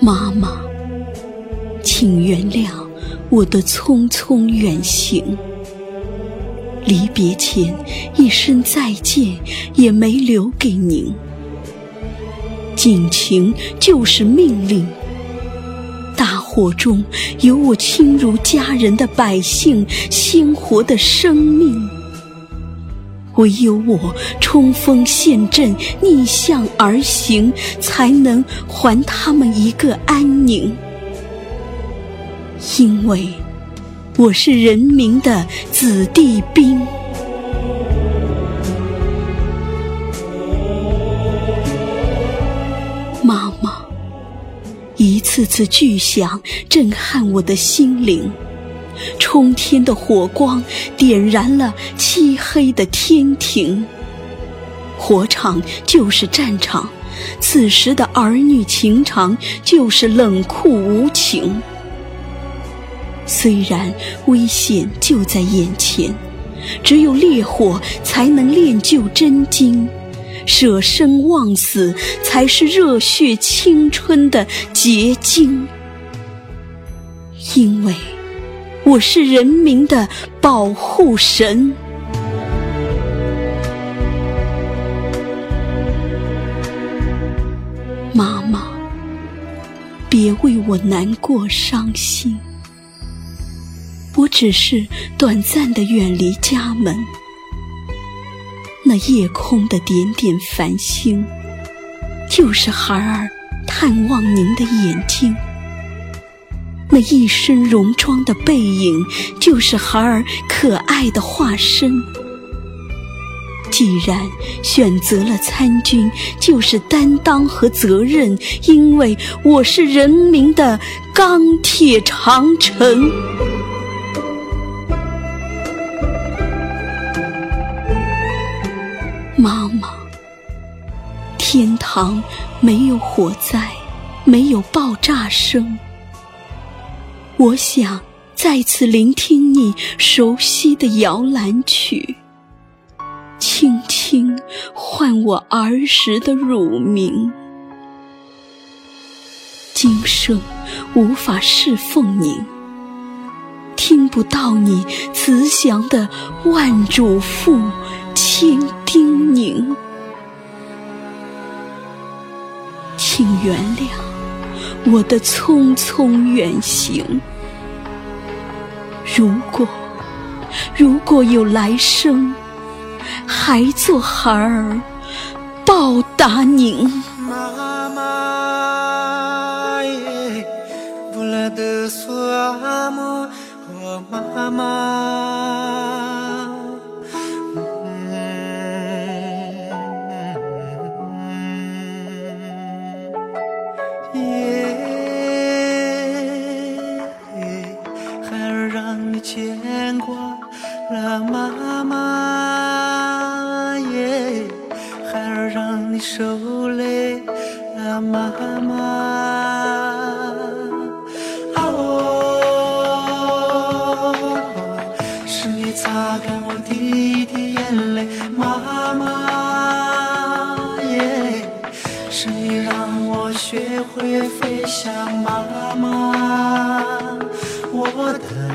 妈妈，请原谅我的匆匆远行。离别前一声再见也没留给您。警情就是命令。大火中有我亲如家人的百姓，鲜活的生命。唯有我冲锋陷阵，逆向而行，才能还他们一个安宁。因为我是人民的子弟兵。妈妈，一次次巨响震撼我的心灵。冲天的火光点燃了漆黑的天庭，火场就是战场，此时的儿女情长就是冷酷无情。虽然危险就在眼前，只有烈火才能炼就真金，舍生忘死才是热血青春的结晶，因为。我是人民的保护神，妈妈，别为我难过伤心。我只是短暂的远离家门，那夜空的点点繁星，就是孩儿探望您的眼睛。那一身戎装的背影，就是孩儿可爱的化身。既然选择了参军，就是担当和责任，因为我是人民的钢铁长城。妈妈，天堂没有火灾，没有爆炸声。我想再次聆听你熟悉的摇篮曲，轻轻唤我儿时的乳名。今生无法侍奉您，听不到你慈祥的万嘱咐、千叮咛，请原谅。我的匆匆远行，如果如果有来生，还做孩儿报答您。妈妈耶，布拉德索阿莫，我妈妈。你受累了，妈妈。哦，是你擦干我第一滴眼泪，妈妈耶，是你让我学会飞翔，妈妈，我的。